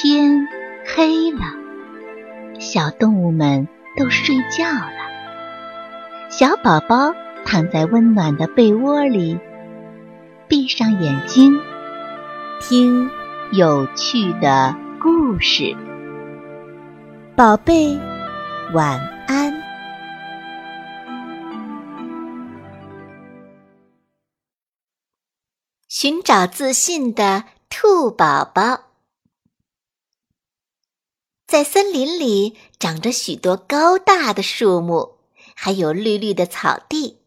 天黑了，小动物们都睡觉了。小宝宝躺在温暖的被窝里，闭上眼睛，听有趣的故事。宝贝，晚安。寻找自信的兔宝宝。在森林里长着许多高大的树木，还有绿绿的草地。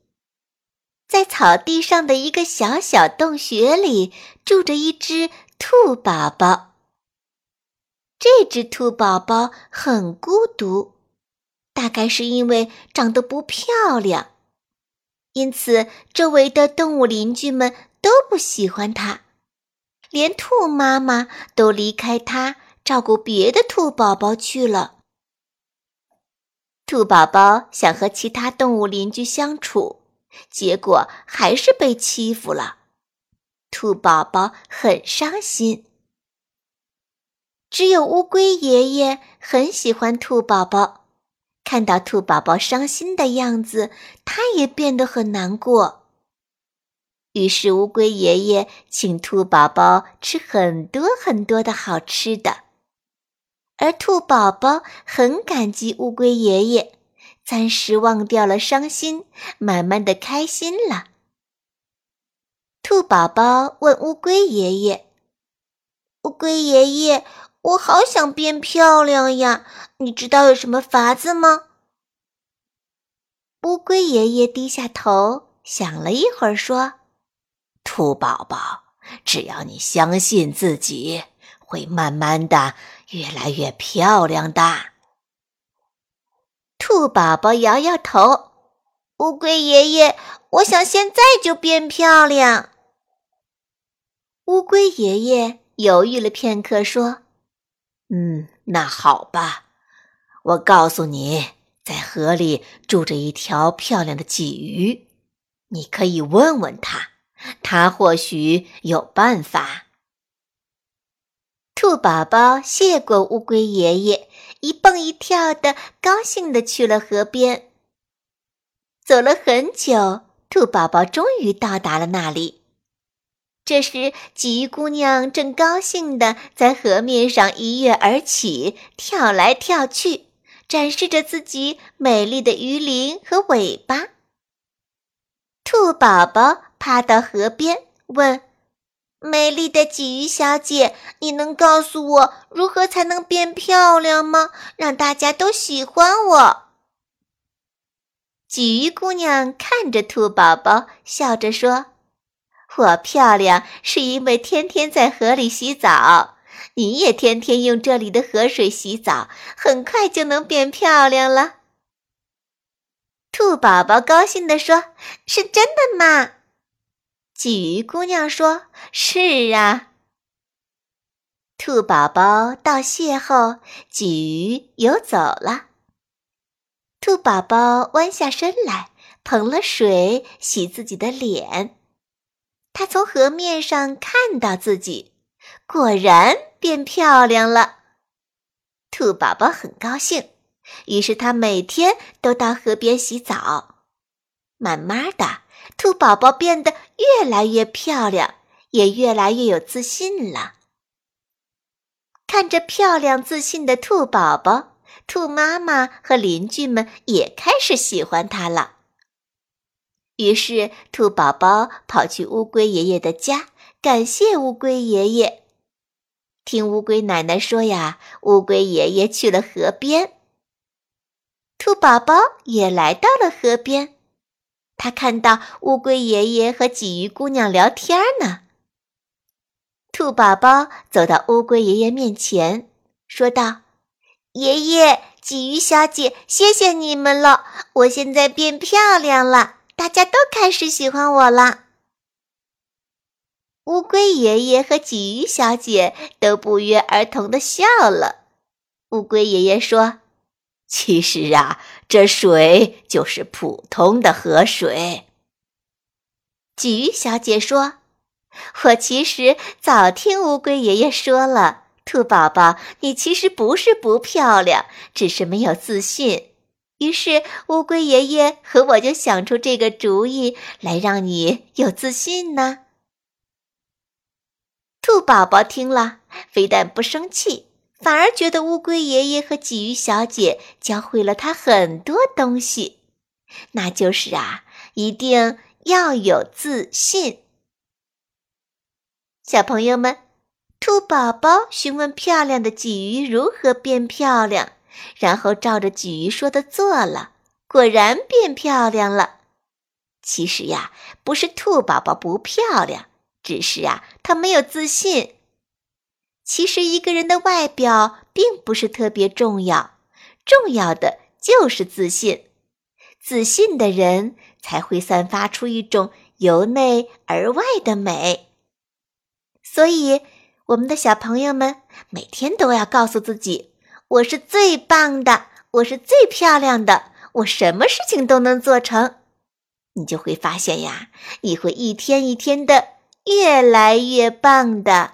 在草地上的一个小小洞穴里，住着一只兔宝宝。这只兔宝宝很孤独，大概是因为长得不漂亮，因此周围的动物邻居们都不喜欢它，连兔妈妈都离开它。照顾别的兔宝宝去了。兔宝宝想和其他动物邻居相处，结果还是被欺负了。兔宝宝很伤心。只有乌龟爷爷很喜欢兔宝宝，看到兔宝宝伤心的样子，他也变得很难过。于是乌龟爷爷请兔宝宝吃很多很多的好吃的。而兔宝宝很感激乌龟爷爷，暂时忘掉了伤心，慢慢的开心了。兔宝宝问乌龟爷爷：“乌龟爷爷，我好想变漂亮呀，你知道有什么法子吗？”乌龟爷爷低下头想了一会儿，说：“兔宝宝，只要你相信自己。”会慢慢的越来越漂亮的。兔宝宝摇摇头，乌龟爷爷，我想现在就变漂亮。乌龟爷爷犹豫了片刻，说：“嗯，那好吧，我告诉你，在河里住着一条漂亮的鲫鱼，你可以问问他，他或许有办法。”兔宝宝谢过乌龟爷爷，一蹦一跳的，高兴的去了河边。走了很久，兔宝宝终于到达了那里。这时，鲫鱼姑娘正高兴的在河面上一跃而起，跳来跳去，展示着自己美丽的鱼鳞和尾巴。兔宝宝趴到河边问。美丽的鲫鱼小姐，你能告诉我如何才能变漂亮吗？让大家都喜欢我。鲫鱼姑娘看着兔宝宝，笑着说：“我漂亮是因为天天在河里洗澡，你也天天用这里的河水洗澡，很快就能变漂亮了。”兔宝宝高兴地说：“是真的吗？”鲫鱼姑娘说：“是啊。”兔宝宝道谢后，鲫鱼游走了。兔宝宝弯下身来，捧了水洗自己的脸。他从河面上看到自己，果然变漂亮了。兔宝宝很高兴，于是他每天都到河边洗澡。慢慢的。兔宝宝变得越来越漂亮，也越来越有自信了。看着漂亮自信的兔宝宝，兔妈妈和邻居们也开始喜欢它了。于是，兔宝宝跑去乌龟爷爷的家，感谢乌龟爷爷。听乌龟奶奶说呀，乌龟爷爷去了河边，兔宝宝也来到了河边。他看到乌龟爷爷和鲫鱼姑娘聊天呢。兔宝宝走到乌龟爷爷面前，说道：“爷爷，鲫鱼小姐，谢谢你们了！我现在变漂亮了，大家都开始喜欢我了。”乌龟爷爷和鲫鱼小姐都不约而同的笑了。乌龟爷爷说。其实啊，这水就是普通的河水。鲫鱼小姐说：“我其实早听乌龟爷爷说了，兔宝宝，你其实不是不漂亮，只是没有自信。于是，乌龟爷爷和我就想出这个主意来，让你有自信呢。兔宝宝听了，非但不生气，反而觉得乌龟爷爷和鲫鱼小姐教会了他很多东西，那就是啊，一定要有自信。小朋友们，兔宝宝询问漂亮的鲫鱼如何变漂亮。然后照着鲫鱼说的做了，果然变漂亮了。其实呀，不是兔宝宝不漂亮，只是啊，他没有自信。其实一个人的外表并不是特别重要，重要的就是自信。自信的人才会散发出一种由内而外的美。所以，我们的小朋友们每天都要告诉自己。我是最棒的，我是最漂亮的，我什么事情都能做成。你就会发现呀，你会一天一天的越来越棒的。